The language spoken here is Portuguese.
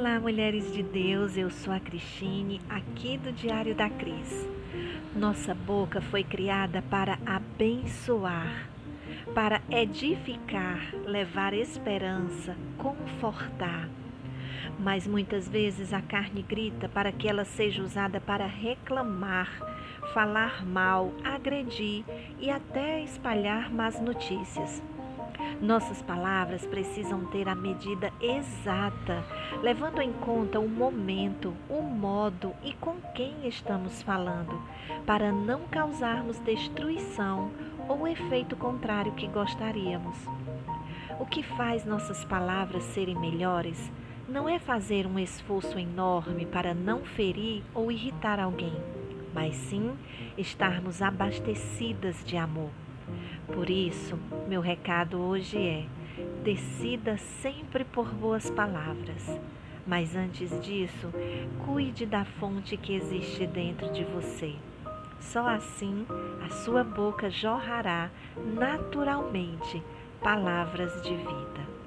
Olá, mulheres de Deus, eu sou a Cristine, aqui do Diário da Cris. Nossa boca foi criada para abençoar, para edificar, levar esperança, confortar. Mas muitas vezes a carne grita para que ela seja usada para reclamar, falar mal, agredir e até espalhar más notícias. Nossas palavras precisam ter a medida exata, levando em conta o momento, o modo e com quem estamos falando, para não causarmos destruição ou efeito contrário que gostaríamos. O que faz nossas palavras serem melhores não é fazer um esforço enorme para não ferir ou irritar alguém, mas sim estarmos abastecidas de amor. Por isso, meu recado hoje é: decida sempre por boas palavras. Mas antes disso, cuide da fonte que existe dentro de você. Só assim a sua boca jorrará naturalmente palavras de vida.